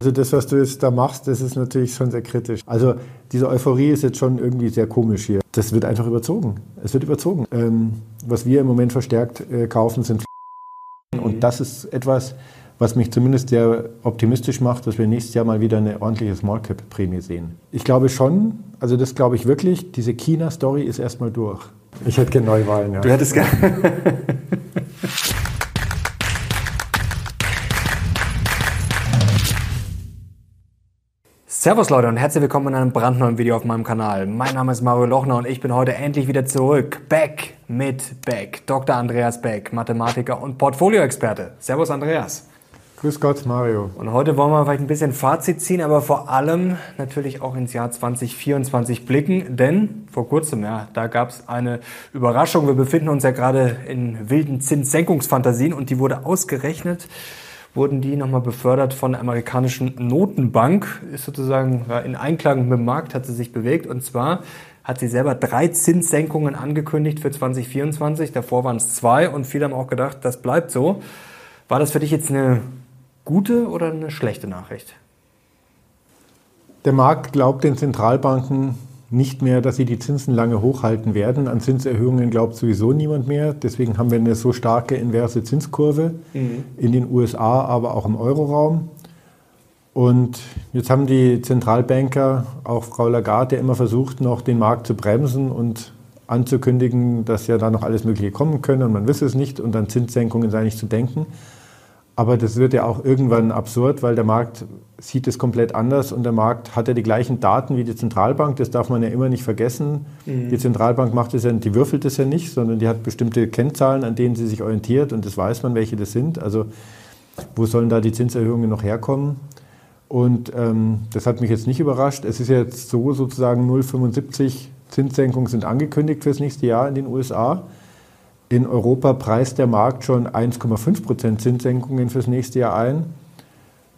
Also das, was du jetzt da machst, das ist natürlich schon sehr kritisch. Also diese Euphorie ist jetzt schon irgendwie sehr komisch hier. Das wird einfach überzogen. Es wird überzogen. Ähm, was wir im Moment verstärkt äh, kaufen, sind und das ist etwas, was mich zumindest sehr optimistisch macht, dass wir nächstes Jahr mal wieder eine ordentliche Small Cap Prämie sehen. Ich glaube schon, also das glaube ich wirklich, diese China Story ist erstmal durch. Ich hätte gerne Neuwahlen, ja. Du hättest gerne. Servus Leute und herzlich willkommen in einem brandneuen Video auf meinem Kanal. Mein Name ist Mario Lochner und ich bin heute endlich wieder zurück. Back mit Beck. Dr. Andreas Beck, Mathematiker und Portfolioexperte. Servus Andreas. Grüß Gott, Mario. Und heute wollen wir vielleicht ein bisschen Fazit ziehen, aber vor allem natürlich auch ins Jahr 2024 blicken, denn vor kurzem, ja, da gab es eine Überraschung. Wir befinden uns ja gerade in wilden Zinssenkungsfantasien und die wurde ausgerechnet, wurden die nochmal befördert von der amerikanischen Notenbank, ist sozusagen in Einklang mit dem Markt, hat sie sich bewegt und zwar hat sie selber drei Zinssenkungen angekündigt für 2024. Davor waren es zwei und viele haben auch gedacht, das bleibt so. War das für dich jetzt eine gute oder eine schlechte Nachricht? Der Markt glaubt den Zentralbanken nicht mehr, dass sie die Zinsen lange hochhalten werden. An Zinserhöhungen glaubt sowieso niemand mehr. Deswegen haben wir eine so starke inverse Zinskurve mhm. in den USA, aber auch im Euroraum. Und jetzt haben die Zentralbanker, auch Frau Lagarde, immer versucht, noch den Markt zu bremsen und anzukündigen, dass ja da noch alles Mögliche kommen könne und man wisse es nicht und an Zinssenkungen sei nicht zu denken. Aber das wird ja auch irgendwann absurd, weil der Markt sieht es komplett anders und der Markt hat ja die gleichen Daten wie die Zentralbank. Das darf man ja immer nicht vergessen. Mhm. Die Zentralbank macht es ja, die würfelt es ja nicht, sondern die hat bestimmte Kennzahlen, an denen sie sich orientiert und das weiß man, welche das sind. Also wo sollen da die Zinserhöhungen noch herkommen? Und ähm, das hat mich jetzt nicht überrascht. Es ist jetzt so sozusagen 0,75 Zinssenkungen sind angekündigt fürs nächste Jahr in den USA. In Europa preist der Markt schon 1,5 Prozent Zinssenkungen fürs nächste Jahr ein.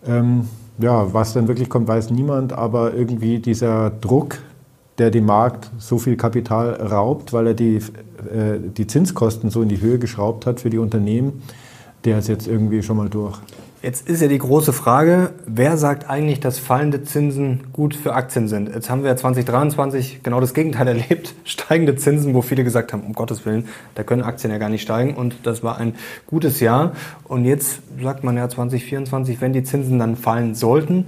Ähm, ja, was dann wirklich kommt, weiß niemand, aber irgendwie dieser Druck, der dem Markt so viel Kapital raubt, weil er die, äh, die Zinskosten so in die Höhe geschraubt hat für die Unternehmen, der ist jetzt irgendwie schon mal durch. Jetzt ist ja die große Frage, wer sagt eigentlich, dass fallende Zinsen gut für Aktien sind? Jetzt haben wir 2023 genau das Gegenteil erlebt. Steigende Zinsen, wo viele gesagt haben, um Gottes Willen, da können Aktien ja gar nicht steigen. Und das war ein gutes Jahr. Und jetzt sagt man ja 2024, wenn die Zinsen dann fallen sollten,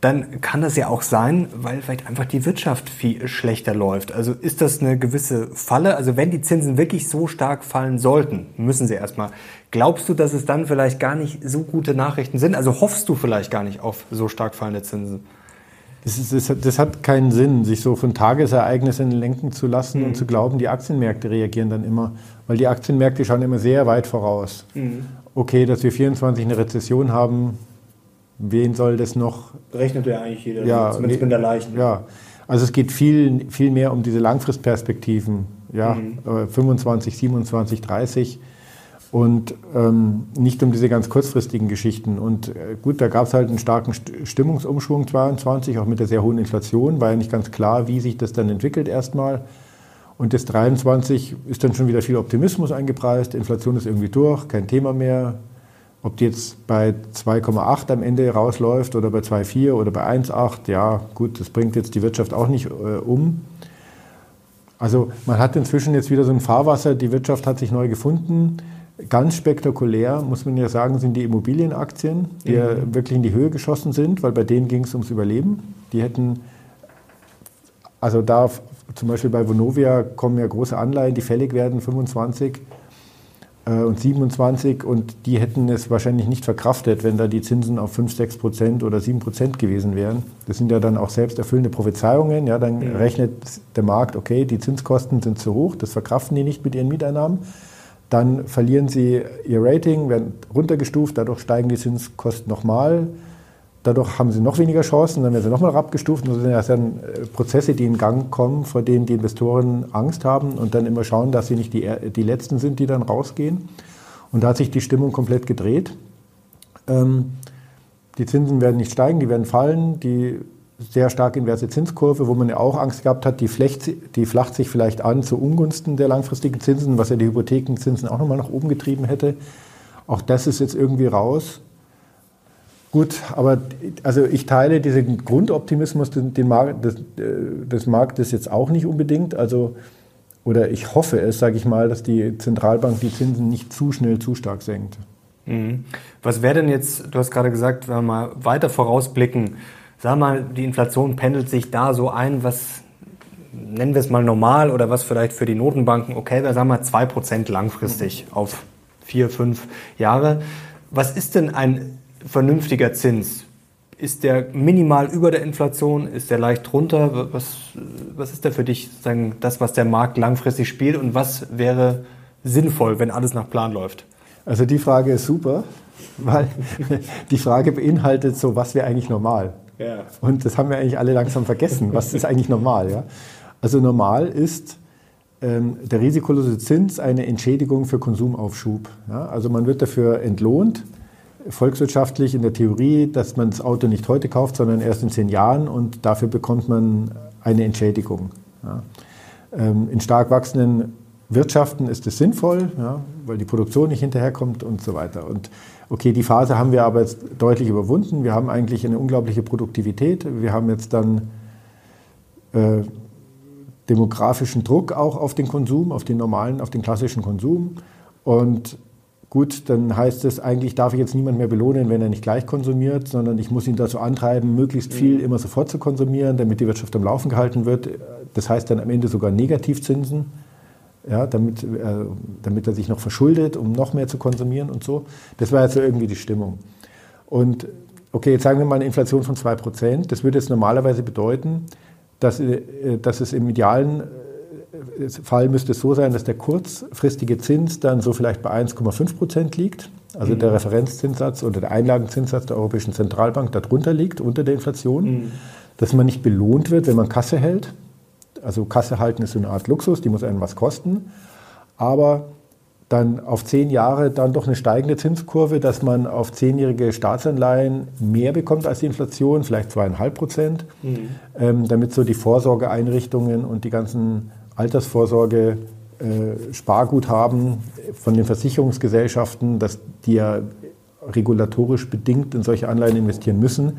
dann kann das ja auch sein, weil vielleicht einfach die Wirtschaft viel schlechter läuft. Also ist das eine gewisse Falle? Also wenn die Zinsen wirklich so stark fallen sollten, müssen sie erstmal. Glaubst du, dass es dann vielleicht gar nicht so gute Nachrichten sind? Also hoffst du vielleicht gar nicht auf so stark fallende Zinsen? Das, ist, das, hat keinen Sinn, sich so von Tagesereignissen lenken zu lassen mhm. und zu glauben, die Aktienmärkte reagieren dann immer. Weil die Aktienmärkte schauen immer sehr weit voraus. Mhm. Okay, dass wir 24 eine Rezession haben, wen soll das noch? Rechnet ja eigentlich jeder, ja, zumindest mit der leichten. Ja, also es geht viel, viel mehr um diese Langfristperspektiven, ja, mhm. 25, 27, 30 und ähm, nicht um diese ganz kurzfristigen Geschichten. Und äh, gut, da gab es halt einen starken Stimmungsumschwung 22, auch mit der sehr hohen Inflation, war ja nicht ganz klar, wie sich das dann entwickelt erstmal. Und das 23 ist dann schon wieder viel Optimismus eingepreist, Inflation ist irgendwie durch, kein Thema mehr, ob die jetzt bei 2,8 am Ende rausläuft oder bei 2,4 oder bei 1,8, ja gut, das bringt jetzt die Wirtschaft auch nicht äh, um. Also man hat inzwischen jetzt wieder so ein Fahrwasser, die Wirtschaft hat sich neu gefunden. Ganz spektakulär, muss man ja sagen, sind die Immobilienaktien, die mhm. ja wirklich in die Höhe geschossen sind, weil bei denen ging es ums Überleben. Die hätten, also da zum Beispiel bei Vonovia kommen ja große Anleihen, die fällig werden, 25 äh, und 27 und die hätten es wahrscheinlich nicht verkraftet, wenn da die Zinsen auf 5, 6 Prozent oder 7 Prozent gewesen wären. Das sind ja dann auch selbst erfüllende Prophezeiungen. Ja, dann mhm. rechnet der Markt, okay, die Zinskosten sind zu hoch, das verkraften die nicht mit ihren Mieteinnahmen. Dann verlieren sie ihr Rating, werden runtergestuft, dadurch steigen die Zinskosten nochmal. Dadurch haben sie noch weniger Chancen, dann werden sie nochmal abgestuft. Das sind dann äh, Prozesse, die in Gang kommen, vor denen die Investoren Angst haben und dann immer schauen, dass sie nicht die, die Letzten sind, die dann rausgehen. Und da hat sich die Stimmung komplett gedreht. Ähm, die Zinsen werden nicht steigen, die werden fallen. Die sehr stark inverse Zinskurve, wo man ja auch Angst gehabt hat, die, flecht, die flacht sich vielleicht an zu Ungunsten der langfristigen Zinsen, was ja die Hypothekenzinsen auch nochmal nach oben getrieben hätte. Auch das ist jetzt irgendwie raus. Gut, aber also ich teile diesen Grundoptimismus den, den Markt, des, des, Marktes jetzt auch nicht unbedingt. Also, oder ich hoffe es, sage ich mal, dass die Zentralbank die Zinsen nicht zu schnell zu stark senkt. Mhm. Was wäre denn jetzt, du hast gerade gesagt, wenn wir mal weiter vorausblicken, sag mal, die Inflation pendelt sich da so ein, was nennen wir es mal normal oder was vielleicht für die Notenbanken okay wäre, sagen wir 2% langfristig auf vier, fünf Jahre. Was ist denn ein vernünftiger Zins? Ist der minimal über der Inflation? Ist der leicht drunter? Was, was ist da für dich sagen, das, was der Markt langfristig spielt und was wäre sinnvoll, wenn alles nach Plan läuft? Also die Frage ist super, weil die Frage beinhaltet so, was wäre eigentlich normal? Ja. Und das haben wir eigentlich alle langsam vergessen. Was ist eigentlich normal? Ja? Also normal ist ähm, der risikolose Zins eine Entschädigung für Konsumaufschub. Ja? Also man wird dafür entlohnt, volkswirtschaftlich in der Theorie, dass man das Auto nicht heute kauft, sondern erst in zehn Jahren und dafür bekommt man eine Entschädigung. Ja. Ähm, in stark wachsenden Wirtschaften ist es sinnvoll, ja, weil die Produktion nicht hinterherkommt und so weiter. Und okay, die Phase haben wir aber jetzt deutlich überwunden. Wir haben eigentlich eine unglaubliche Produktivität. Wir haben jetzt dann äh, demografischen Druck auch auf den Konsum, auf den normalen, auf den klassischen Konsum. Und Gut, dann heißt es, eigentlich darf ich jetzt niemand mehr belohnen, wenn er nicht gleich konsumiert, sondern ich muss ihn dazu antreiben, möglichst viel mhm. immer sofort zu konsumieren, damit die Wirtschaft am Laufen gehalten wird. Das heißt dann am Ende sogar Negativzinsen, ja, damit, äh, damit er sich noch verschuldet, um noch mehr zu konsumieren und so. Das war jetzt so irgendwie die Stimmung. Und okay, jetzt sagen wir mal eine Inflation von 2%. Das würde jetzt normalerweise bedeuten, dass, äh, dass es im idealen Fall müsste es so sein, dass der kurzfristige Zins dann so vielleicht bei 1,5 Prozent liegt, also mhm. der Referenzzinssatz oder der Einlagenzinssatz der Europäischen Zentralbank darunter liegt, unter der Inflation, mhm. dass man nicht belohnt wird, wenn man Kasse hält. Also Kasse halten ist so eine Art Luxus, die muss einen was kosten, aber dann auf zehn Jahre dann doch eine steigende Zinskurve, dass man auf zehnjährige Staatsanleihen mehr bekommt als die Inflation, vielleicht zweieinhalb Prozent, mhm. ähm, damit so die Vorsorgeeinrichtungen und die ganzen Altersvorsorge, äh, Sparguthaben von den Versicherungsgesellschaften, dass die ja regulatorisch bedingt in solche Anleihen investieren müssen,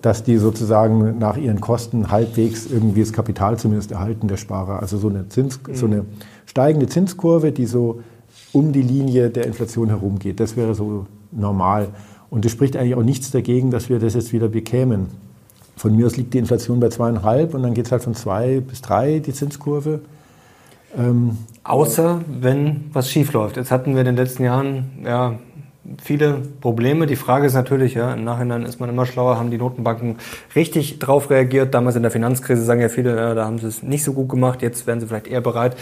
dass die sozusagen nach ihren Kosten halbwegs irgendwie das Kapital zumindest erhalten der Sparer. Also so eine, Zins, mhm. so eine steigende Zinskurve, die so um die Linie der Inflation herumgeht. Das wäre so normal. Und es spricht eigentlich auch nichts dagegen, dass wir das jetzt wieder bekämen. Von mir aus liegt die Inflation bei zweieinhalb und dann geht es halt von zwei bis drei, die Zinskurve. Ähm, Außer wenn was schief läuft. Jetzt hatten wir in den letzten Jahren ja, viele Probleme. Die Frage ist natürlich, ja, im Nachhinein ist man immer schlauer, haben die Notenbanken richtig drauf reagiert. Damals in der Finanzkrise sagen ja viele, ja, da haben sie es nicht so gut gemacht, jetzt wären sie vielleicht eher bereit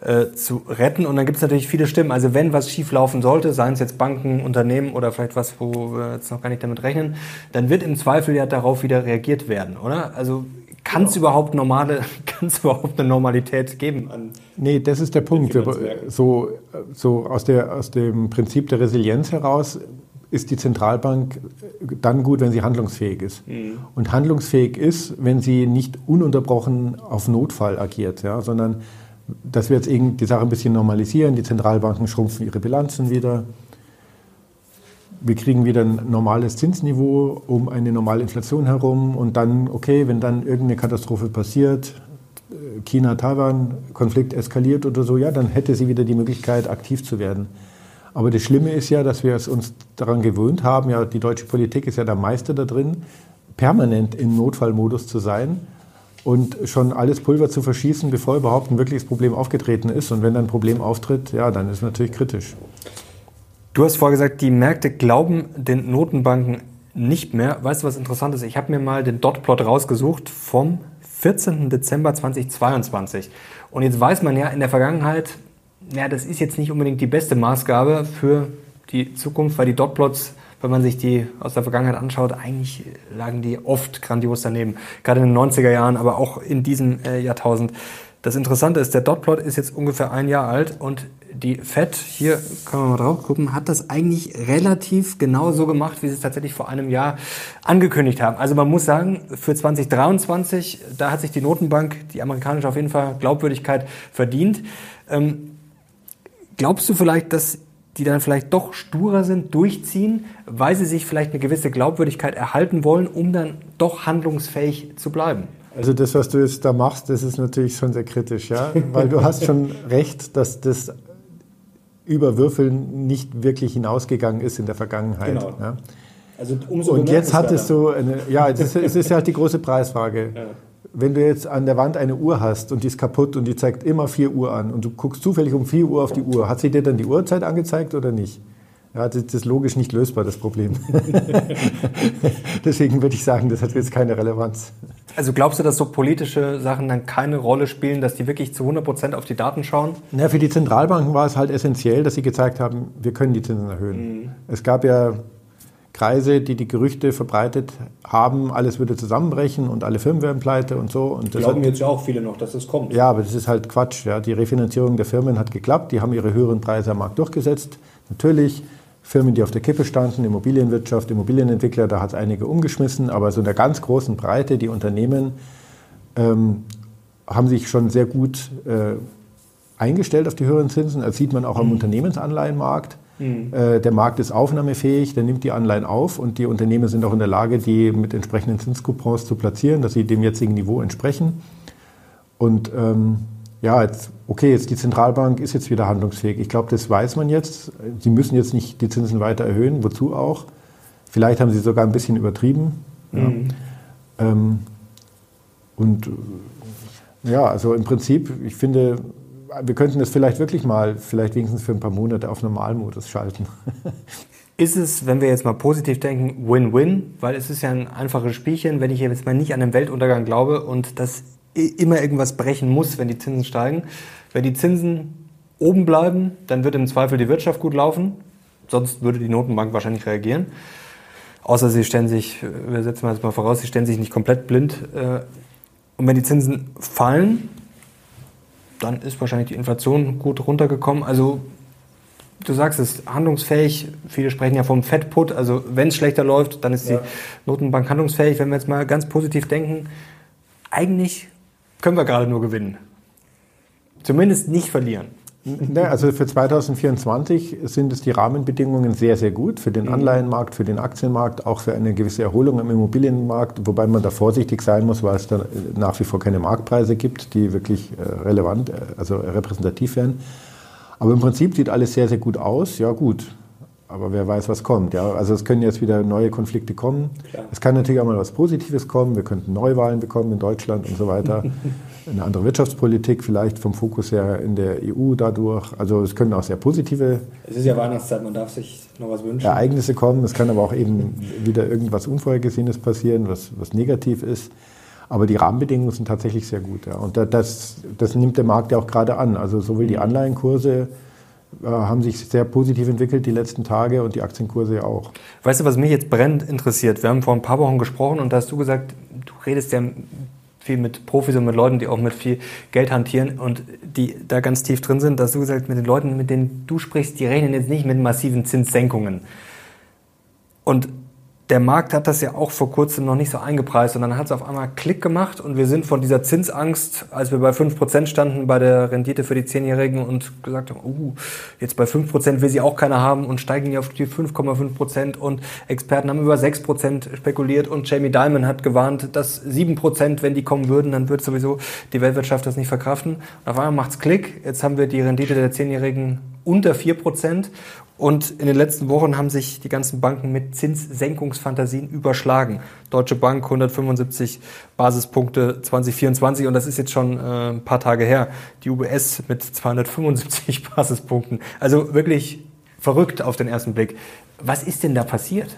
äh, zu retten. Und dann gibt es natürlich viele Stimmen. Also wenn was schief laufen sollte, seien es jetzt Banken, Unternehmen oder vielleicht was, wo wir jetzt noch gar nicht damit rechnen, dann wird im Zweifel ja darauf wieder reagiert werden, oder? Also kann es überhaupt normale, kann es überhaupt eine Normalität geben? An nee, das ist der Punkt. So, so aus, der, aus dem Prinzip der Resilienz heraus ist die Zentralbank dann gut, wenn sie handlungsfähig ist. Mhm. Und handlungsfähig ist, wenn sie nicht ununterbrochen auf Notfall agiert, ja, sondern dass wir jetzt die Sache ein bisschen normalisieren, die Zentralbanken schrumpfen ihre Bilanzen wieder, wir kriegen wieder ein normales Zinsniveau um eine normale Inflation herum und dann, okay, wenn dann irgendeine Katastrophe passiert, China-Taiwan-Konflikt eskaliert oder so, ja, dann hätte sie wieder die Möglichkeit, aktiv zu werden. Aber das Schlimme ist ja, dass wir es uns daran gewöhnt haben, ja, die deutsche Politik ist ja der Meister da drin, permanent im Notfallmodus zu sein und schon alles Pulver zu verschießen, bevor überhaupt ein wirkliches Problem aufgetreten ist. Und wenn dann ein Problem auftritt, ja, dann ist es natürlich kritisch. Du hast vorher gesagt, die Märkte glauben den Notenbanken nicht mehr. Weißt du, was interessant ist? Ich habe mir mal den Dotplot rausgesucht vom 14. Dezember 2022. Und jetzt weiß man ja in der Vergangenheit, ja, das ist jetzt nicht unbedingt die beste Maßgabe für die Zukunft, weil die Dotplots wenn man sich die aus der Vergangenheit anschaut, eigentlich lagen die oft grandios daneben. Gerade in den 90er Jahren, aber auch in diesem äh, Jahrtausend. Das Interessante ist, der Dotplot ist jetzt ungefähr ein Jahr alt und die FED, hier können wir mal drauf gucken, hat das eigentlich relativ genau so gemacht, wie sie es tatsächlich vor einem Jahr angekündigt haben. Also man muss sagen, für 2023, da hat sich die Notenbank, die amerikanische auf jeden Fall Glaubwürdigkeit verdient. Ähm, glaubst du vielleicht, dass die dann vielleicht doch sturer sind, durchziehen, weil sie sich vielleicht eine gewisse Glaubwürdigkeit erhalten wollen, um dann doch handlungsfähig zu bleiben? Also das, was du jetzt da machst, das ist natürlich schon sehr kritisch, ja, weil du hast schon recht, dass das über Würfeln nicht wirklich hinausgegangen ist in der Vergangenheit. Genau. Ja. Also umso Und jetzt hattest du, eine, ja, es ist, es ist halt die große Preisfrage. Ja. Wenn du jetzt an der Wand eine Uhr hast und die ist kaputt und die zeigt immer 4 Uhr an und du guckst zufällig um 4 Uhr auf die Uhr, hat sie dir dann die Uhrzeit angezeigt oder nicht? Ja, das ist logisch nicht lösbar, das Problem. Deswegen würde ich sagen, das hat jetzt keine Relevanz. Also glaubst du, dass so politische Sachen dann keine Rolle spielen, dass die wirklich zu 100 Prozent auf die Daten schauen? Na, für die Zentralbanken war es halt essentiell, dass sie gezeigt haben, wir können die Zinsen erhöhen. Mhm. Es gab ja Kreise, die die Gerüchte verbreitet haben, alles würde zusammenbrechen und alle Firmen werden pleite und so. Und das Glauben hat, jetzt ja auch viele noch, dass das kommt. Ja, aber das ist halt Quatsch. Ja. Die Refinanzierung der Firmen hat geklappt, die haben ihre höheren Preise am Markt durchgesetzt. Natürlich Firmen, die auf der Kippe standen, Immobilienwirtschaft, Immobilienentwickler, da hat es einige umgeschmissen, aber so in der ganz großen Breite, die Unternehmen ähm, haben sich schon sehr gut äh, eingestellt auf die höheren Zinsen. Das sieht man auch am mhm. Unternehmensanleihenmarkt. Mhm. Äh, der Markt ist aufnahmefähig, der nimmt die Anleihen auf und die Unternehmen sind auch in der Lage, die mit entsprechenden Zinscoupons zu platzieren, dass sie dem jetzigen Niveau entsprechen. Und ähm, ja, jetzt, okay, jetzt die Zentralbank ist jetzt wieder handlungsfähig. Ich glaube, das weiß man jetzt. Sie müssen jetzt nicht die Zinsen weiter erhöhen. Wozu auch? Vielleicht haben sie sogar ein bisschen übertrieben. Mhm. Ja. Ähm, und ja, also im Prinzip, ich finde, wir könnten das vielleicht wirklich mal, vielleicht wenigstens für ein paar Monate auf Normalmodus schalten. Ist es, wenn wir jetzt mal positiv denken, Win-Win? Weil es ist ja ein einfaches Spielchen, wenn ich jetzt mal nicht an den Weltuntergang glaube und das immer irgendwas brechen muss, wenn die Zinsen steigen. Wenn die Zinsen oben bleiben, dann wird im Zweifel die Wirtschaft gut laufen. Sonst würde die Notenbank wahrscheinlich reagieren. Außer sie stellen sich, wir setzen mal jetzt mal voraus, sie stellen sich nicht komplett blind. Äh, und wenn die Zinsen fallen, dann ist wahrscheinlich die Inflation gut runtergekommen. Also du sagst es, handlungsfähig. Viele sprechen ja vom Fettput. Also wenn es schlechter läuft, dann ist ja. die Notenbank handlungsfähig. Wenn wir jetzt mal ganz positiv denken, eigentlich können wir gerade nur gewinnen. Zumindest nicht verlieren. Also für 2024 sind es die Rahmenbedingungen sehr, sehr gut für den mhm. Anleihenmarkt, für den Aktienmarkt, auch für eine gewisse Erholung im Immobilienmarkt, wobei man da vorsichtig sein muss, weil es da nach wie vor keine Marktpreise gibt, die wirklich äh, relevant, äh, also repräsentativ wären. Aber im Prinzip sieht alles sehr, sehr gut aus. Ja gut, aber wer weiß, was kommt. Ja? Also es können jetzt wieder neue Konflikte kommen. Klar. Es kann natürlich auch mal was Positives kommen. Wir könnten Neuwahlen bekommen in Deutschland und so weiter. Eine andere Wirtschaftspolitik vielleicht vom Fokus her in der EU dadurch. Also es können auch sehr positive es ist ja Weihnachtszeit, man darf sich noch was wünschen. Ereignisse kommen. Es kann aber auch eben wieder irgendwas Unvorhergesehenes passieren, was, was negativ ist. Aber die Rahmenbedingungen sind tatsächlich sehr gut. Ja. Und das, das nimmt der Markt ja auch gerade an. Also sowohl die Anleihenkurse äh, haben sich sehr positiv entwickelt die letzten Tage und die Aktienkurse auch. Weißt du, was mich jetzt brennend interessiert? Wir haben vor ein paar Wochen gesprochen und da hast du gesagt, du redest ja viel mit Profis und mit Leuten, die auch mit viel Geld hantieren und die da ganz tief drin sind. Da hast du gesagt, mit den Leuten, mit denen du sprichst, die rechnen jetzt nicht mit massiven Zinssenkungen. Und der Markt hat das ja auch vor kurzem noch nicht so eingepreist und dann hat es auf einmal Klick gemacht und wir sind von dieser Zinsangst, als wir bei 5% standen bei der Rendite für die Zehnjährigen und gesagt haben, uh, jetzt bei 5% will sie auch keiner haben und steigen die auf die 5,5% und Experten haben über 6% spekuliert und Jamie Dimon hat gewarnt, dass 7%, wenn die kommen würden, dann wird sowieso die Weltwirtschaft das nicht verkraften. Und auf einmal macht's Klick, jetzt haben wir die Rendite der Zehnjährigen unter 4% und in den letzten Wochen haben sich die ganzen Banken mit Zinssenkungsfantasien überschlagen. Deutsche Bank 175 Basispunkte 2024 und das ist jetzt schon äh, ein paar Tage her. Die UBS mit 275 Basispunkten. Also wirklich verrückt auf den ersten Blick. Was ist denn da passiert?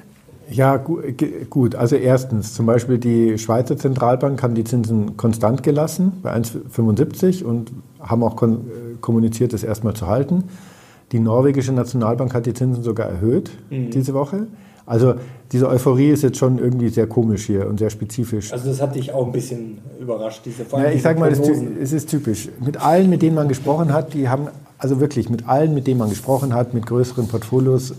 Ja, gut. Also erstens, zum Beispiel die Schweizer Zentralbank haben die Zinsen konstant gelassen bei 1,75 und haben auch äh, kommuniziert, das erstmal zu halten. Die norwegische Nationalbank hat die Zinsen sogar erhöht mhm. diese Woche. Also diese Euphorie ist jetzt schon irgendwie sehr komisch hier und sehr spezifisch. Also das hat dich auch ein bisschen überrascht, diese ja, Ich sage mal, es ist typisch. Mit allen, mit denen man gesprochen hat, die haben, also wirklich mit allen, mit denen man gesprochen hat, mit größeren Portfolios,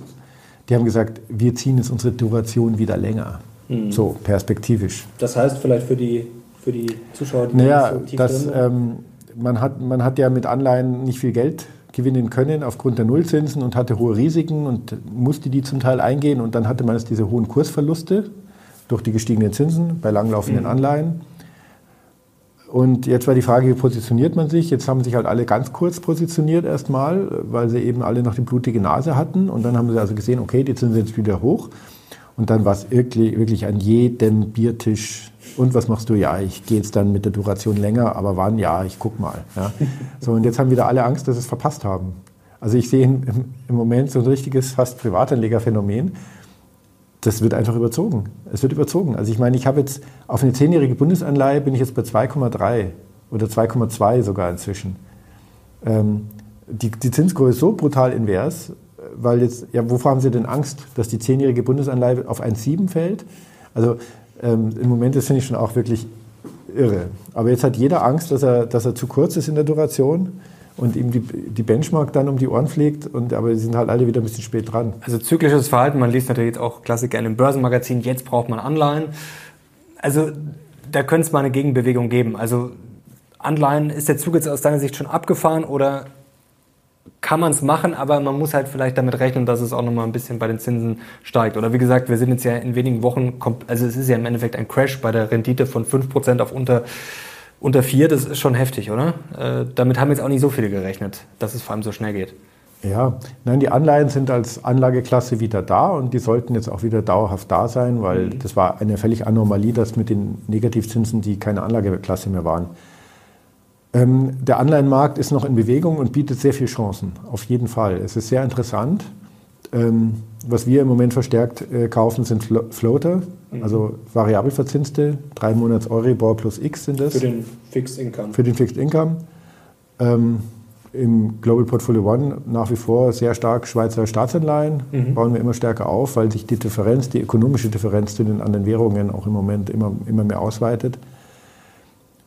die haben gesagt, wir ziehen jetzt unsere Duration wieder länger. Mhm. So, perspektivisch. Das heißt vielleicht für die, für die Zuschauer, die naja, so tief das, ähm, man, hat, man hat ja mit Anleihen nicht viel Geld gewinnen können aufgrund der Nullzinsen und hatte hohe Risiken und musste die zum Teil eingehen. Und dann hatte man jetzt diese hohen Kursverluste durch die gestiegenen Zinsen bei langlaufenden mhm. Anleihen. Und jetzt war die Frage, wie positioniert man sich? Jetzt haben sich halt alle ganz kurz positioniert erstmal, weil sie eben alle noch die blutige Nase hatten. Und dann haben sie also gesehen, okay, die Zinsen sind jetzt wieder hoch. Und dann war es wirklich, wirklich an jedem Biertisch. Und was machst du? Ja, ich gehe jetzt dann mit der Duration länger, aber wann? Ja, ich guck mal. Ja. So, und jetzt haben wieder alle Angst, dass sie es verpasst haben. Also ich sehe im, Moment so ein richtiges, fast Privatanlegerphänomen. Das wird einfach überzogen. Es wird überzogen. Also ich meine, ich habe jetzt auf eine zehnjährige Bundesanleihe bin ich jetzt bei 2,3 oder 2,2 sogar inzwischen. Ähm, die, die Zinskurve ist so brutal invers, weil jetzt, ja, wovor haben Sie denn Angst, dass die zehnjährige Bundesanleihe auf 1,7 fällt? Also ähm, im Moment ist finde ich schon auch wirklich irre. Aber jetzt hat jeder Angst, dass er, dass er zu kurz ist in der Duration und ihm die, die Benchmark dann um die Ohren fliegt. Und, aber sie sind halt alle wieder ein bisschen spät dran. Also zyklisches Verhalten, man liest natürlich jetzt auch Klassiker in einem Börsenmagazin, jetzt braucht man Anleihen. Also da könnte es mal eine Gegenbewegung geben. Also Anleihen, ist der Zug jetzt aus deiner Sicht schon abgefahren oder kann man es machen, aber man muss halt vielleicht damit rechnen, dass es auch nochmal ein bisschen bei den Zinsen steigt. Oder wie gesagt, wir sind jetzt ja in wenigen Wochen, also es ist ja im Endeffekt ein Crash bei der Rendite von 5% auf unter, unter 4, das ist schon heftig, oder? Äh, damit haben jetzt auch nicht so viele gerechnet, dass es vor allem so schnell geht. Ja, nein, die Anleihen sind als Anlageklasse wieder da und die sollten jetzt auch wieder dauerhaft da sein, weil mhm. das war eine völlig Anomalie, dass mit den Negativzinsen, die keine Anlageklasse mehr waren. Ähm, der Anleihenmarkt ist noch in Bewegung und bietet sehr viele Chancen, auf jeden Fall. Es ist sehr interessant. Ähm, was wir im Moment verstärkt äh, kaufen, sind Flo Floater, mhm. also variabel verzinste, drei Monats Euribor plus X sind das. Für den Fixed Income. Für den Fixed Income. Ähm, Im Global Portfolio One nach wie vor sehr stark Schweizer Staatsanleihen, mhm. bauen wir immer stärker auf, weil sich die Differenz, die ökonomische Differenz zu den anderen Währungen auch im Moment immer, immer mehr ausweitet.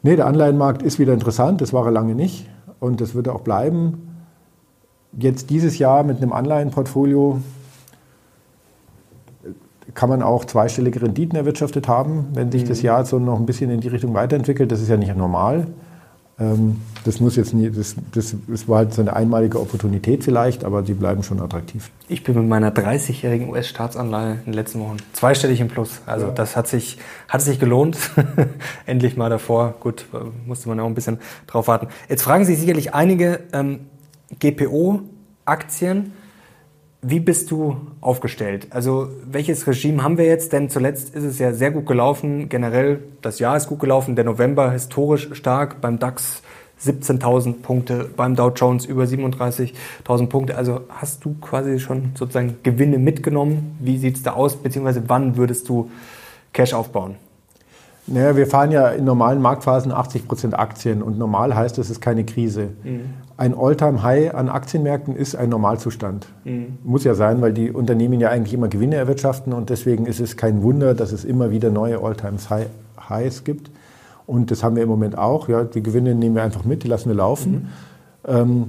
Nee, der Anleihenmarkt ist wieder interessant, das war er lange nicht und das wird auch bleiben. Jetzt dieses Jahr mit einem Anleihenportfolio kann man auch zweistellige Renditen erwirtschaftet haben, wenn sich das mhm. Jahr so noch ein bisschen in die Richtung weiterentwickelt. Das ist ja nicht normal. Ähm, das muss jetzt nie, das, das, das war halt so eine einmalige Opportunität vielleicht, aber die bleiben schon attraktiv. Ich bin mit meiner 30-jährigen US-Staatsanleihe in den letzten Wochen zweistellig im Plus. Also ja. das hat sich, hat sich gelohnt. Endlich mal davor. Gut, musste man auch ein bisschen drauf warten. Jetzt fragen sich sicherlich einige ähm, GPO-Aktien. Wie bist du aufgestellt? Also welches Regime haben wir jetzt? Denn zuletzt ist es ja sehr gut gelaufen. Generell, das Jahr ist gut gelaufen. Der November historisch stark. Beim DAX 17.000 Punkte, beim Dow Jones über 37.000 Punkte. Also hast du quasi schon sozusagen Gewinne mitgenommen? Wie sieht es da aus? Beziehungsweise wann würdest du Cash aufbauen? Naja, wir fahren ja in normalen Marktphasen 80 Prozent Aktien und normal heißt, es ist keine Krise. Mhm. Ein All-Time-High an Aktienmärkten ist ein Normalzustand. Mhm. Muss ja sein, weil die Unternehmen ja eigentlich immer Gewinne erwirtschaften und deswegen ist es kein Wunder, dass es immer wieder neue All-Time-Highs gibt. Und das haben wir im Moment auch. Ja, die Gewinne nehmen wir einfach mit, die lassen wir laufen. Mhm. Ähm,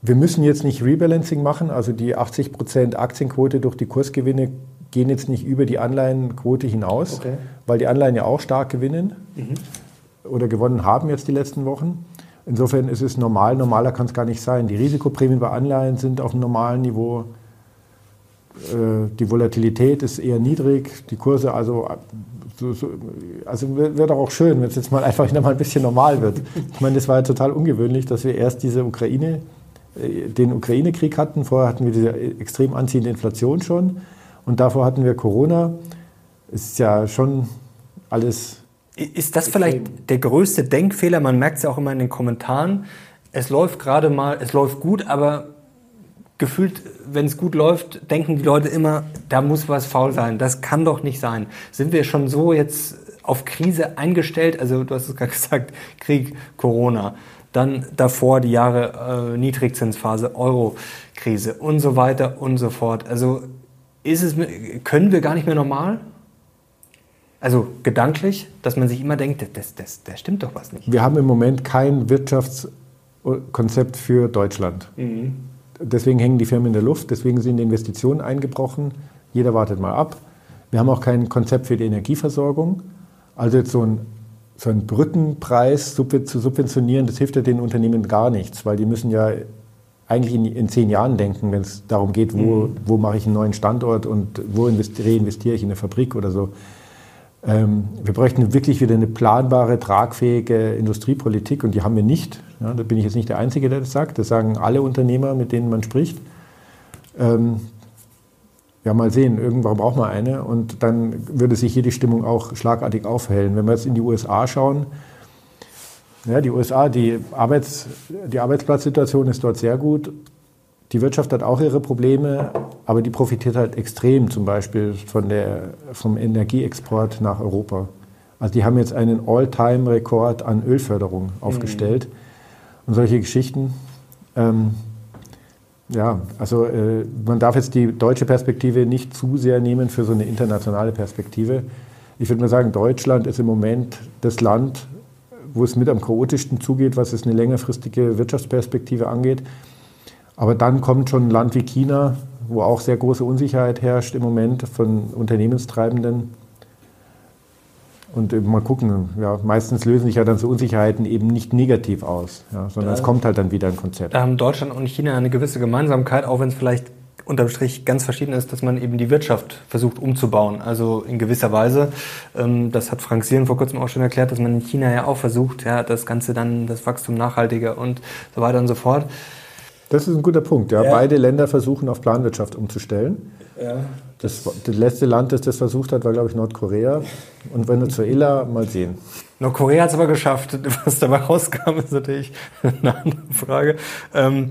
wir müssen jetzt nicht Rebalancing machen, also die 80 Prozent Aktienquote durch die Kursgewinne gehen jetzt nicht über die Anleihenquote hinaus, okay. weil die Anleihen ja auch stark gewinnen mhm. oder gewonnen haben jetzt die letzten Wochen. Insofern ist es normal, normaler kann es gar nicht sein. Die Risikoprämien bei Anleihen sind auf einem normalen Niveau. Äh, die Volatilität ist eher niedrig, die Kurse also so, so, also wäre doch auch schön, wenn es jetzt mal einfach wieder mal ein bisschen normal wird. Ich meine, das war ja total ungewöhnlich, dass wir erst diese Ukraine, äh, den Ukraine-Krieg hatten. Vorher hatten wir diese extrem anziehende Inflation schon. Und davor hatten wir Corona. Es ist ja schon alles. Ist das vielleicht der größte Denkfehler? Man merkt es ja auch immer in den Kommentaren. Es läuft gerade mal, es läuft gut, aber gefühlt, wenn es gut läuft, denken die Leute immer, da muss was faul sein. Das kann doch nicht sein. Sind wir schon so jetzt auf Krise eingestellt? Also du hast es gerade gesagt, Krieg, Corona. Dann davor die Jahre äh, Niedrigzinsphase, Euro-Krise und so weiter und so fort. Also ist es, können wir gar nicht mehr normal? Also gedanklich, dass man sich immer denkt, das, das, das stimmt doch was nicht. Wir haben im Moment kein Wirtschaftskonzept für Deutschland. Mhm. Deswegen hängen die Firmen in der Luft, deswegen sind die Investitionen eingebrochen. Jeder wartet mal ab. Wir haben auch kein Konzept für die Energieversorgung. Also jetzt so ein, so ein Brückenpreis zu subventionieren, das hilft ja den Unternehmen gar nichts, weil die müssen ja eigentlich in, in zehn Jahren denken, wenn es darum geht, wo, mhm. wo mache ich einen neuen Standort und wo reinvestiere ich in eine Fabrik oder so. Ähm, wir bräuchten wirklich wieder eine planbare, tragfähige Industriepolitik und die haben wir nicht. Ja, da bin ich jetzt nicht der Einzige, der das sagt. Das sagen alle Unternehmer, mit denen man spricht. Ähm, ja, mal sehen, irgendwann braucht man eine und dann würde sich hier die Stimmung auch schlagartig aufhellen. Wenn wir jetzt in die USA schauen, ja, die USA, die, Arbeits-, die Arbeitsplatzsituation ist dort sehr gut. Die Wirtschaft hat auch ihre Probleme, aber die profitiert halt extrem zum Beispiel von der, vom Energieexport nach Europa. Also die haben jetzt einen All-Time-Rekord an Ölförderung aufgestellt. Mhm. Und solche Geschichten. Ähm, ja, also äh, man darf jetzt die deutsche Perspektive nicht zu sehr nehmen für so eine internationale Perspektive. Ich würde mal sagen, Deutschland ist im Moment das Land, wo es mit am chaotischsten zugeht, was es eine längerfristige Wirtschaftsperspektive angeht. Aber dann kommt schon ein Land wie China, wo auch sehr große Unsicherheit herrscht im Moment von Unternehmenstreibenden. Und mal gucken, ja, meistens lösen sich ja dann so Unsicherheiten eben nicht negativ aus, ja, sondern da, es kommt halt dann wieder ein Konzept. Da haben Deutschland und China eine gewisse Gemeinsamkeit, auch wenn es vielleicht unterm Strich ganz verschieden ist, dass man eben die Wirtschaft versucht umzubauen. Also in gewisser Weise, ähm, das hat Frank Sieren vor kurzem auch schon erklärt, dass man in China ja auch versucht, ja, das Ganze dann, das Wachstum nachhaltiger und so weiter und so fort. Das ist ein guter Punkt. Ja. ja. Beide Länder versuchen auf Planwirtschaft umzustellen. Ja. Das, das letzte Land, das das versucht hat, war, glaube ich, Nordkorea. Und Venezuela, mal sehen. Nordkorea hat es aber geschafft. Was dabei rauskam, ist natürlich eine andere Frage. Ähm,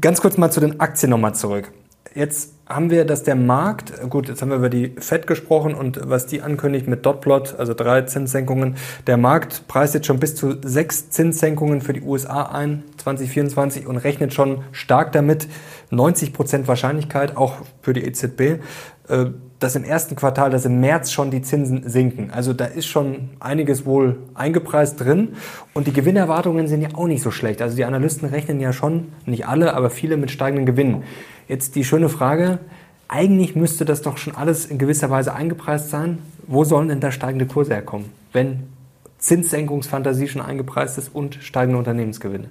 ganz kurz mal zu den Aktien nochmal zurück. Jetzt haben wir, dass der Markt, gut, jetzt haben wir über die FED gesprochen und was die ankündigt mit Dotplot, also drei Zinssenkungen. Der Markt preist jetzt schon bis zu sechs Zinssenkungen für die USA ein, 2024, und rechnet schon stark damit, 90 Prozent Wahrscheinlichkeit, auch für die EZB, äh, dass im ersten Quartal, dass im März schon die Zinsen sinken. Also da ist schon einiges wohl eingepreist drin. Und die Gewinnerwartungen sind ja auch nicht so schlecht. Also die Analysten rechnen ja schon, nicht alle, aber viele mit steigenden Gewinnen. Jetzt die schöne Frage, eigentlich müsste das doch schon alles in gewisser Weise eingepreist sein. Wo sollen denn da steigende Kurse herkommen, wenn Zinssenkungsfantasie schon eingepreist ist und steigende Unternehmensgewinne?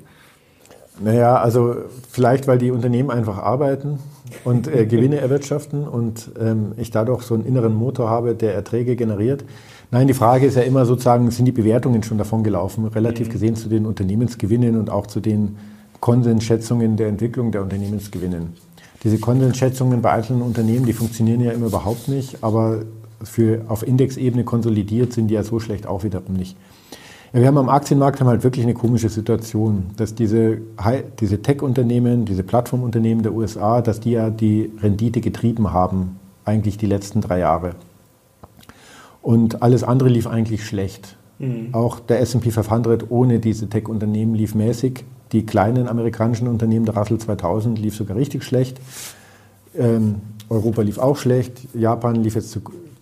Naja, also vielleicht, weil die Unternehmen einfach arbeiten und äh, Gewinne erwirtschaften und ähm, ich dadurch so einen inneren Motor habe, der Erträge generiert. Nein, die Frage ist ja immer sozusagen, sind die Bewertungen schon davon gelaufen, relativ mhm. gesehen zu den Unternehmensgewinnen und auch zu den Konsensschätzungen der Entwicklung der Unternehmensgewinnen. Diese Konsensschätzungen bei einzelnen Unternehmen, die funktionieren ja immer überhaupt nicht, aber für, auf Indexebene konsolidiert sind die ja so schlecht auch wiederum nicht. Ja, wir haben am Aktienmarkt haben halt wirklich eine komische Situation, dass diese, diese Tech-Unternehmen, diese Plattformunternehmen der USA, dass die ja die Rendite getrieben haben, eigentlich die letzten drei Jahre. Und alles andere lief eigentlich schlecht. Mhm. Auch der S&P 500 ohne diese Tech-Unternehmen lief mäßig. Die kleinen amerikanischen Unternehmen, der Russell 2000, lief sogar richtig schlecht. Ähm, Europa lief auch schlecht. Japan lief jetzt zu,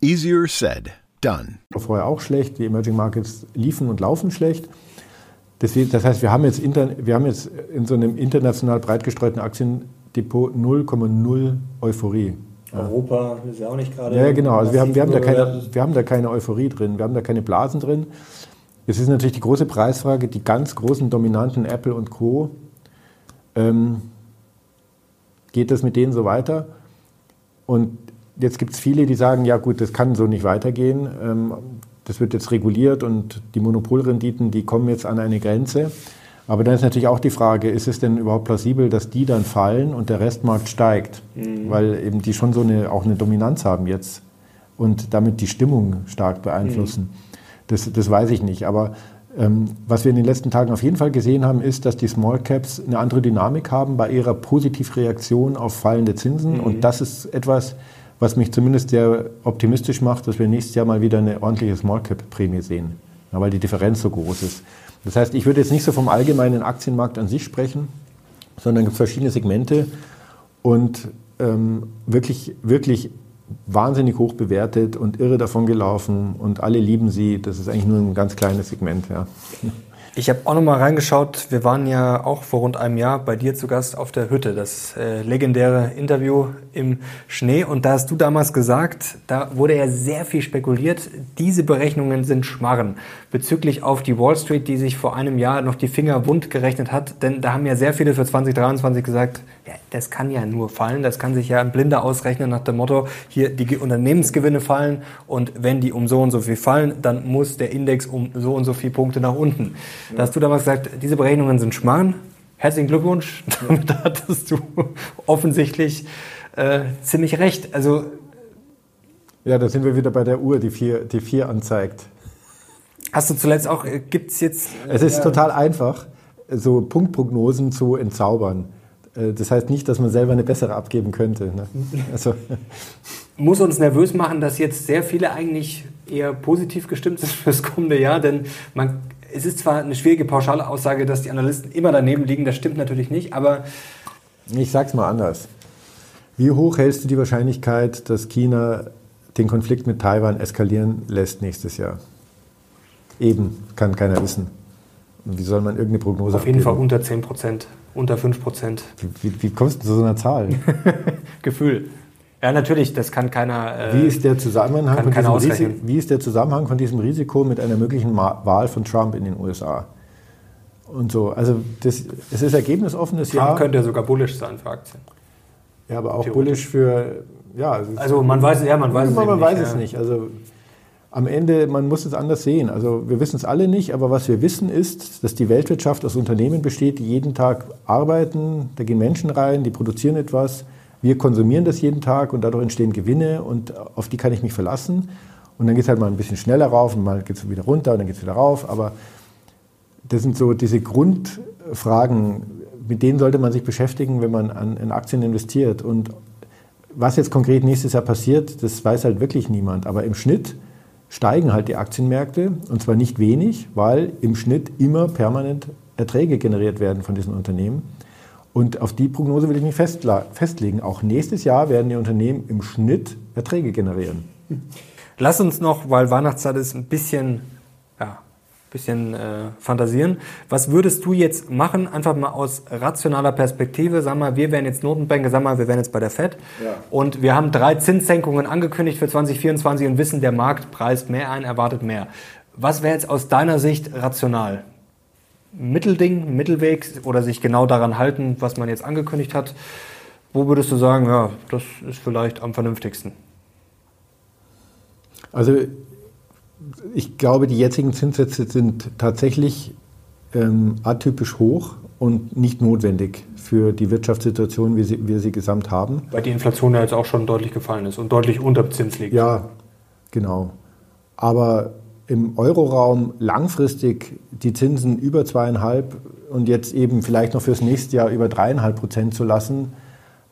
Easier said, done. Vorher auch schlecht, die Emerging Markets liefen und laufen schlecht. Das heißt, wir haben, jetzt inter, wir haben jetzt in so einem international breit gestreuten Aktiendepot 0,0 Euphorie. Europa ist ja auch nicht gerade. Ja, genau. Also wir haben, wir, haben da keine, wir haben da keine Euphorie drin, wir haben da keine Blasen drin. Es ist natürlich die große Preisfrage, die ganz großen dominanten Apple und Co. Ähm, geht das mit denen so weiter? Und jetzt gibt es viele, die sagen, ja gut, das kann so nicht weitergehen. Ähm, das wird jetzt reguliert und die Monopolrenditen, die kommen jetzt an eine Grenze. Aber dann ist natürlich auch die Frage, ist es denn überhaupt plausibel, dass die dann fallen und der Restmarkt steigt? Mhm. Weil eben die schon so eine, auch eine Dominanz haben jetzt und damit die Stimmung stark beeinflussen. Mhm. Das, das weiß ich nicht. Aber ähm, was wir in den letzten Tagen auf jeden Fall gesehen haben, ist, dass die Small Caps eine andere Dynamik haben bei ihrer Positivreaktion auf fallende Zinsen. Mhm. Und das ist etwas, was mich zumindest sehr optimistisch macht, dass wir nächstes Jahr mal wieder eine ordentliche Small Cap Prämie sehen, weil die Differenz so groß ist. Das heißt, ich würde jetzt nicht so vom allgemeinen Aktienmarkt an sich sprechen, sondern es gibt verschiedene Segmente und ähm, wirklich, wirklich wahnsinnig hoch bewertet und irre davon gelaufen und alle lieben sie. Das ist eigentlich nur ein ganz kleines Segment. Ja. Ich habe auch noch mal reingeschaut. Wir waren ja auch vor rund einem Jahr bei dir zu Gast auf der Hütte, das äh, legendäre Interview im Schnee. Und da hast du damals gesagt, da wurde ja sehr viel spekuliert. Diese Berechnungen sind Schmarren bezüglich auf die Wall Street, die sich vor einem Jahr noch die Finger wund gerechnet hat. Denn da haben ja sehr viele für 2023 gesagt, ja, das kann ja nur fallen. Das kann sich ja ein Blinder ausrechnen nach dem Motto, hier die Unternehmensgewinne fallen und wenn die um so und so viel fallen, dann muss der Index um so und so viele Punkte nach unten. Da hast du damals gesagt, diese Berechnungen sind Schmarrn. Herzlichen Glückwunsch, damit hattest du offensichtlich äh, ziemlich recht. Also ja, da sind wir wieder bei der Uhr, die vier, die vier anzeigt. Hast du zuletzt auch, äh, gibt es jetzt... Äh, es ist total einfach, so Punktprognosen zu entzaubern. Äh, das heißt nicht, dass man selber eine bessere abgeben könnte. Ne? Also. Muss uns nervös machen, dass jetzt sehr viele eigentlich eher positiv gestimmt sind fürs kommende Jahr, denn man, es ist zwar eine schwierige pauschale Aussage, dass die Analysten immer daneben liegen, das stimmt natürlich nicht, aber... Ich sag's mal anders. Wie hoch hältst du die Wahrscheinlichkeit, dass China den Konflikt mit Taiwan eskalieren lässt nächstes Jahr? Eben, kann keiner wissen. Und wie soll man irgendeine Prognose Auf jeden abgeben? Fall unter 10 Prozent unter 5 Prozent. Wie, wie, kommst du zu so einer Zahl? Gefühl. Ja, natürlich, das kann keiner. Äh, wie, ist der Zusammenhang von diesem Risiko, wie ist der Zusammenhang von diesem Risiko mit einer möglichen Wahl von Trump in den USA? Und so, also das, es ist ergebnisoffenes Trump Jahr. könnte ja sogar bullish sein für Aktien. Ja, aber auch bullish für, ja. Also, also man weiß, ja, man weiß es, man nicht, weiß es nicht. Also am Ende, man muss es anders sehen. Also wir wissen es alle nicht, aber was wir wissen ist, dass die Weltwirtschaft aus Unternehmen besteht, die jeden Tag arbeiten, da gehen Menschen rein, die produzieren etwas, wir konsumieren das jeden Tag und dadurch entstehen Gewinne und auf die kann ich mich verlassen. Und dann geht es halt mal ein bisschen schneller rauf und mal geht es wieder runter und dann geht es wieder rauf. Aber das sind so diese Grundfragen, mit denen sollte man sich beschäftigen, wenn man an, in Aktien investiert. Und was jetzt konkret nächstes Jahr passiert, das weiß halt wirklich niemand. Aber im Schnitt steigen halt die Aktienmärkte und zwar nicht wenig, weil im Schnitt immer permanent Erträge generiert werden von diesen Unternehmen. Und auf die Prognose will ich mich festlegen. Auch nächstes Jahr werden die Unternehmen im Schnitt Erträge generieren. Lass uns noch, weil Weihnachtszeit ist, ein bisschen ja, bisschen äh, fantasieren. Was würdest du jetzt machen, einfach mal aus rationaler Perspektive? Sag mal, wir wären jetzt Notenbanker, sag mal, wir wären jetzt bei der FED ja. und wir haben drei Zinssenkungen angekündigt für 2024 und wissen, der Markt preist mehr ein, erwartet mehr. Was wäre jetzt aus deiner Sicht rational? Mittelding, Mittelweg oder sich genau daran halten, was man jetzt angekündigt hat? Wo würdest du sagen, ja, das ist vielleicht am vernünftigsten? Also ich glaube, die jetzigen Zinssätze sind tatsächlich ähm, atypisch hoch und nicht notwendig für die Wirtschaftssituation, wie sie, wir sie gesamt haben. Weil die Inflation ja jetzt auch schon deutlich gefallen ist und deutlich unter Zins liegt. Ja, genau. Aber im Euroraum langfristig die Zinsen über zweieinhalb und jetzt eben vielleicht noch fürs nächste Jahr über dreieinhalb Prozent zu lassen,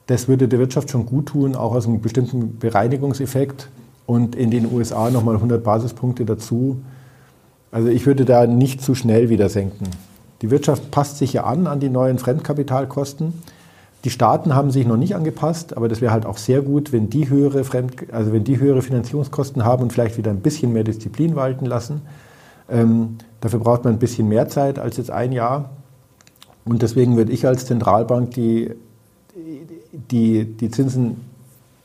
das würde der Wirtschaft schon gut tun, auch aus einem bestimmten Bereinigungseffekt und in den USA nochmal 100 Basispunkte dazu. Also ich würde da nicht zu schnell wieder senken. Die Wirtschaft passt sich ja an an die neuen Fremdkapitalkosten. Die Staaten haben sich noch nicht angepasst, aber das wäre halt auch sehr gut, wenn die höhere Fremd, also wenn die höhere Finanzierungskosten haben und vielleicht wieder ein bisschen mehr Disziplin walten lassen. Ähm, dafür braucht man ein bisschen mehr Zeit als jetzt ein Jahr. Und deswegen würde ich als Zentralbank die, die, die Zinsen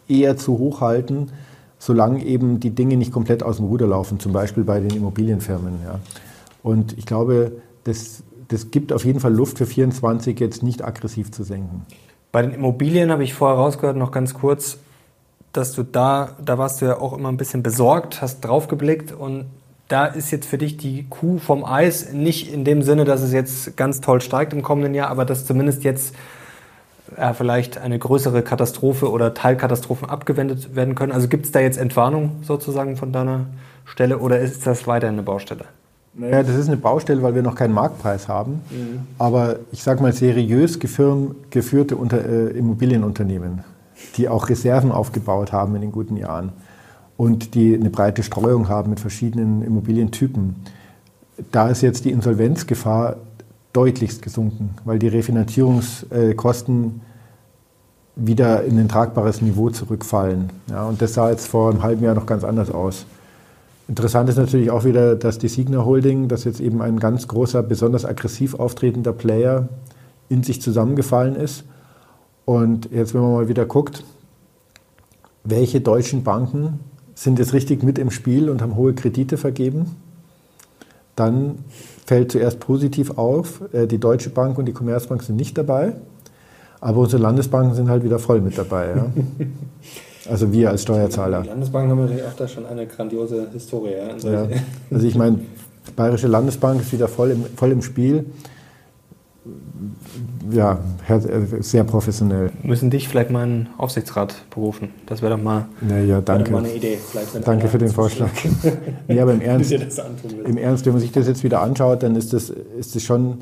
eher zu hoch halten, solange eben die Dinge nicht komplett aus dem Ruder laufen, zum Beispiel bei den Immobilienfirmen. Ja. Und ich glaube, das, das gibt auf jeden Fall Luft für 24 jetzt nicht aggressiv zu senken. Bei den Immobilien habe ich vorher rausgehört, noch ganz kurz, dass du da, da warst du ja auch immer ein bisschen besorgt, hast draufgeblickt und da ist jetzt für dich die Kuh vom Eis, nicht in dem Sinne, dass es jetzt ganz toll steigt im kommenden Jahr, aber dass zumindest jetzt ja, vielleicht eine größere Katastrophe oder Teilkatastrophen abgewendet werden können. Also gibt es da jetzt Entwarnung sozusagen von deiner Stelle oder ist das weiterhin eine Baustelle? Naja, das ist eine Baustelle, weil wir noch keinen Marktpreis haben. Mhm. Aber ich sage mal seriös geführte Unter äh, Immobilienunternehmen, die auch Reserven aufgebaut haben in den guten Jahren und die eine breite Streuung haben mit verschiedenen Immobilientypen. Da ist jetzt die Insolvenzgefahr deutlichst gesunken, weil die Refinanzierungskosten wieder in ein tragbares Niveau zurückfallen. Ja, und das sah jetzt vor einem halben Jahr noch ganz anders aus. Interessant ist natürlich auch wieder, dass die Signa Holding, das jetzt eben ein ganz großer, besonders aggressiv auftretender Player, in sich zusammengefallen ist. Und jetzt, wenn man mal wieder guckt, welche deutschen Banken sind jetzt richtig mit im Spiel und haben hohe Kredite vergeben, dann fällt zuerst positiv auf, äh, die Deutsche Bank und die Commerzbank sind nicht dabei, aber unsere Landesbanken sind halt wieder voll mit dabei. Ja. Also wir als Steuerzahler. Die Landesbanken haben natürlich auch da schon eine grandiose Historie. Ja. ja. Also ich meine, Bayerische Landesbank ist wieder voll im, voll im Spiel. Ja, sehr professionell. Müssen dich vielleicht mal einen Aufsichtsrat berufen. Das wäre doch mal, ja, danke. mal eine Idee. danke für den Vorschlag. nee, aber im Ernst, im Ernst, wenn man sich das jetzt wieder anschaut, dann ist das, ist das schon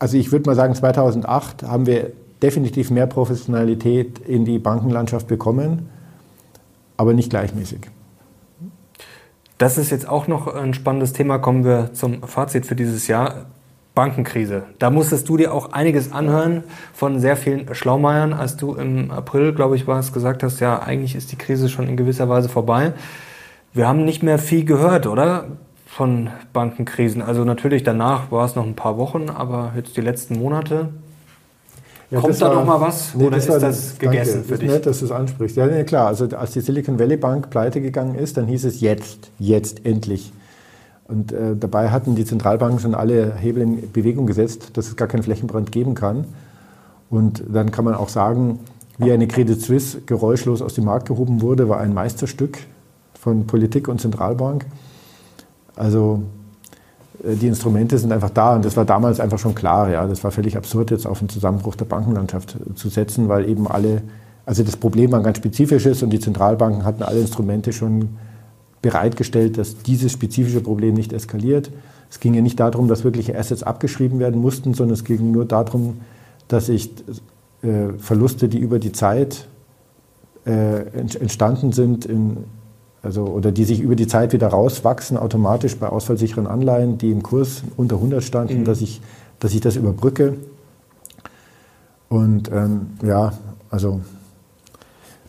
also ich würde mal sagen, 2008 haben wir definitiv mehr Professionalität in die Bankenlandschaft bekommen, aber nicht gleichmäßig. Das ist jetzt auch noch ein spannendes Thema. Kommen wir zum Fazit für dieses Jahr. Bankenkrise. Da musstest du dir auch einiges anhören von sehr vielen Schlaumeiern, als du im April, glaube ich, war es, gesagt hast, ja, eigentlich ist die Krise schon in gewisser Weise vorbei. Wir haben nicht mehr viel gehört, oder? Von Bankenkrisen. Also natürlich danach war es noch ein paar Wochen, aber jetzt die letzten Monate ja, Kommt da war, noch mal was nee, oder das ist das gegessen danke, für dich? Nett, dass du es ansprichst. Ja, nee, klar. Also als die Silicon Valley Bank pleite gegangen ist, dann hieß es jetzt, jetzt endlich. Und äh, dabei hatten die Zentralbanken schon alle Hebel in Bewegung gesetzt, dass es gar keinen Flächenbrand geben kann. Und dann kann man auch sagen, wie eine Credit Suisse geräuschlos aus dem Markt gehoben wurde, war ein Meisterstück von Politik und Zentralbank. Also die Instrumente sind einfach da und das war damals einfach schon klar. Ja, das war völlig absurd, jetzt auf den Zusammenbruch der Bankenlandschaft äh, zu setzen, weil eben alle, also das Problem war ganz spezifisches und die Zentralbanken hatten alle Instrumente schon bereitgestellt, dass dieses spezifische Problem nicht eskaliert. Es ging ja nicht darum, dass wirkliche Assets abgeschrieben werden mussten, sondern es ging nur darum, dass sich äh, Verluste, die über die Zeit äh, entstanden sind, in, also, oder die sich über die Zeit wieder rauswachsen, automatisch bei ausfallsicheren Anleihen, die im Kurs unter 100 standen, mhm. dass, ich, dass ich das überbrücke. Und ähm, ja, also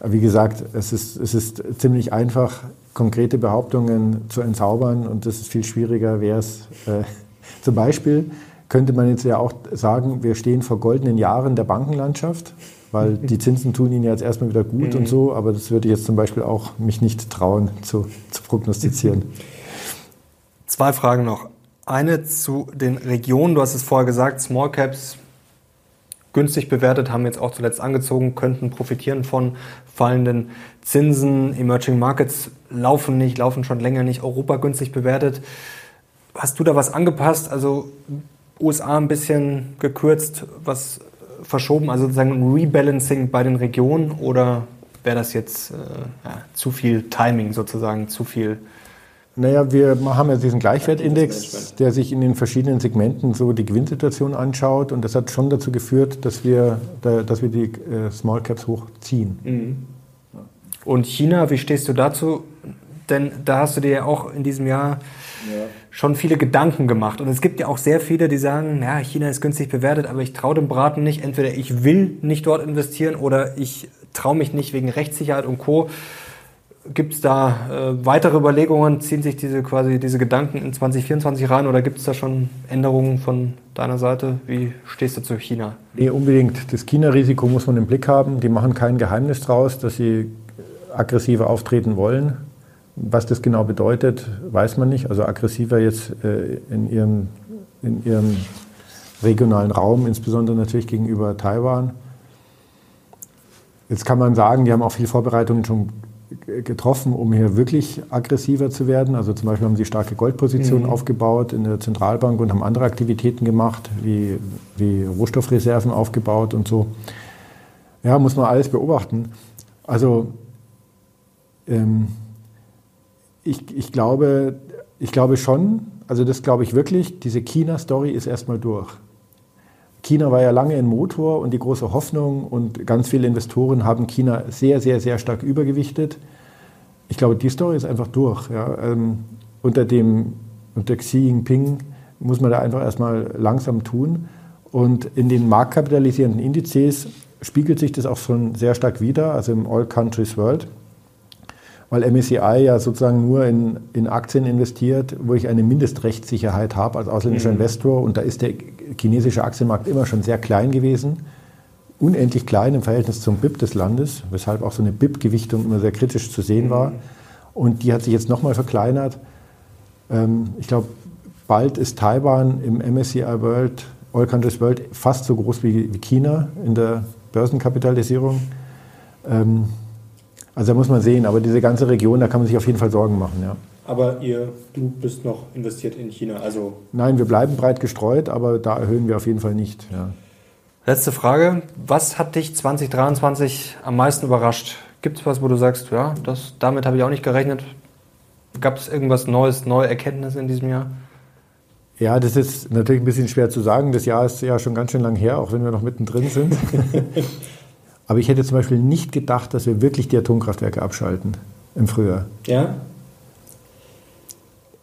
wie gesagt, es ist, es ist ziemlich einfach, konkrete Behauptungen zu entzaubern und das ist viel schwieriger, wäre es. Äh, zum Beispiel könnte man jetzt ja auch sagen, wir stehen vor goldenen Jahren der Bankenlandschaft weil die Zinsen tun ihnen jetzt erstmal wieder gut mhm. und so, aber das würde ich jetzt zum Beispiel auch mich nicht trauen zu, zu prognostizieren. Zwei Fragen noch. Eine zu den Regionen. Du hast es vorher gesagt, Small Caps günstig bewertet, haben jetzt auch zuletzt angezogen, könnten profitieren von fallenden Zinsen. Emerging Markets laufen nicht, laufen schon länger nicht. Europa günstig bewertet. Hast du da was angepasst? Also USA ein bisschen gekürzt, was verschoben, also sozusagen ein Rebalancing bei den Regionen oder wäre das jetzt äh, ja, zu viel Timing sozusagen, zu viel? Naja, wir haben ja diesen Gleichwertindex, der sich in den verschiedenen Segmenten so die Gewinnsituation anschaut und das hat schon dazu geführt, dass wir, dass wir die äh, Small Caps hochziehen. Mhm. Und China, wie stehst du dazu? Denn da hast du dir ja auch in diesem Jahr schon viele Gedanken gemacht. Und es gibt ja auch sehr viele, die sagen, ja, China ist günstig bewertet, aber ich traue dem Braten nicht. Entweder ich will nicht dort investieren oder ich traue mich nicht wegen Rechtssicherheit und Co. Gibt es da äh, weitere Überlegungen? Ziehen sich diese quasi diese Gedanken in 2024 rein oder gibt es da schon Änderungen von deiner Seite? Wie stehst du zu China? Nee, unbedingt. Das China-Risiko muss man im Blick haben. Die machen kein Geheimnis draus, dass sie aggressiver auftreten wollen. Was das genau bedeutet, weiß man nicht. Also aggressiver jetzt äh, in, ihrem, in ihrem regionalen Raum, insbesondere natürlich gegenüber Taiwan. Jetzt kann man sagen, die haben auch viel Vorbereitungen schon getroffen, um hier wirklich aggressiver zu werden. Also zum Beispiel haben sie starke Goldpositionen mhm. aufgebaut in der Zentralbank und haben andere Aktivitäten gemacht, wie, wie Rohstoffreserven aufgebaut und so. Ja, muss man alles beobachten. Also ähm, ich, ich, glaube, ich glaube schon, also das glaube ich wirklich, diese China-Story ist erstmal durch. China war ja lange ein Motor und die große Hoffnung und ganz viele Investoren haben China sehr, sehr, sehr stark übergewichtet. Ich glaube, die Story ist einfach durch. Ja. Ähm, unter, dem, unter Xi Jinping muss man da einfach erstmal langsam tun. Und in den marktkapitalisierenden Indizes spiegelt sich das auch schon sehr stark wider, also im All Countries World weil MSCI ja sozusagen nur in, in Aktien investiert, wo ich eine Mindestrechtssicherheit habe als ausländischer mhm. Investor. Und da ist der chinesische Aktienmarkt immer schon sehr klein gewesen, unendlich klein im Verhältnis zum BIP des Landes, weshalb auch so eine BIP-Gewichtung immer sehr kritisch zu sehen war. Mhm. Und die hat sich jetzt nochmal verkleinert. Ähm, ich glaube, bald ist Taiwan im MSCI World, All Countries World, fast so groß wie, China in der Börsenkapitalisierung. Ähm, also da muss man sehen, aber diese ganze Region, da kann man sich auf jeden Fall Sorgen machen, ja. Aber ihr, du bist noch investiert in China, also? Nein, wir bleiben breit gestreut, aber da erhöhen wir auf jeden Fall nicht, ja. Letzte Frage. Was hat dich 2023 am meisten überrascht? Gibt es was, wo du sagst, ja, das, damit habe ich auch nicht gerechnet? Gab es irgendwas Neues, neue Erkenntnisse in diesem Jahr? Ja, das ist natürlich ein bisschen schwer zu sagen. Das Jahr ist ja schon ganz schön lang her, auch wenn wir noch mittendrin sind. Aber ich hätte zum Beispiel nicht gedacht, dass wir wirklich die Atomkraftwerke abschalten im Frühjahr. Ja?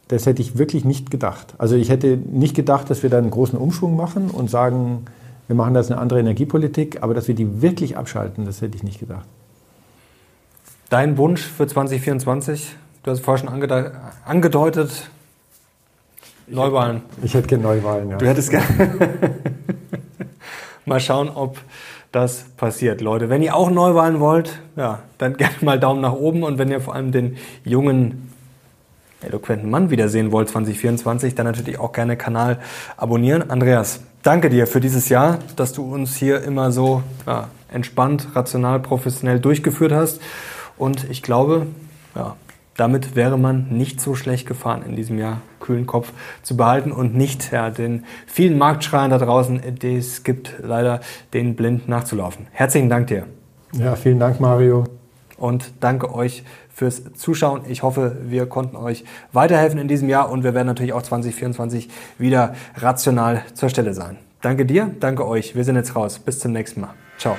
Das hätte ich wirklich nicht gedacht. Also ich hätte nicht gedacht, dass wir da einen großen Umschwung machen und sagen, wir machen das eine andere Energiepolitik, aber dass wir die wirklich abschalten, das hätte ich nicht gedacht. Dein Wunsch für 2024? Du hast es vorher schon angedeutet. Neuwahlen. Ich hätte gerne Neuwahlen, ja. Du hättest gerne. Mal schauen, ob das passiert. Leute, wenn ihr auch Neuwahlen wollt, ja, dann gerne mal Daumen nach oben und wenn ihr vor allem den jungen, eloquenten Mann wiedersehen wollt 2024, dann natürlich auch gerne Kanal abonnieren. Andreas, danke dir für dieses Jahr, dass du uns hier immer so ja, entspannt, rational, professionell durchgeführt hast. Und ich glaube, ja, damit wäre man nicht so schlecht gefahren in diesem Jahr, kühlen Kopf zu behalten und nicht ja, den vielen Marktschreien da draußen, die es gibt, leider den blind nachzulaufen. Herzlichen Dank dir. Ja, vielen Dank, Mario. Und danke euch fürs Zuschauen. Ich hoffe, wir konnten euch weiterhelfen in diesem Jahr und wir werden natürlich auch 2024 wieder rational zur Stelle sein. Danke dir, danke euch. Wir sind jetzt raus. Bis zum nächsten Mal. Ciao.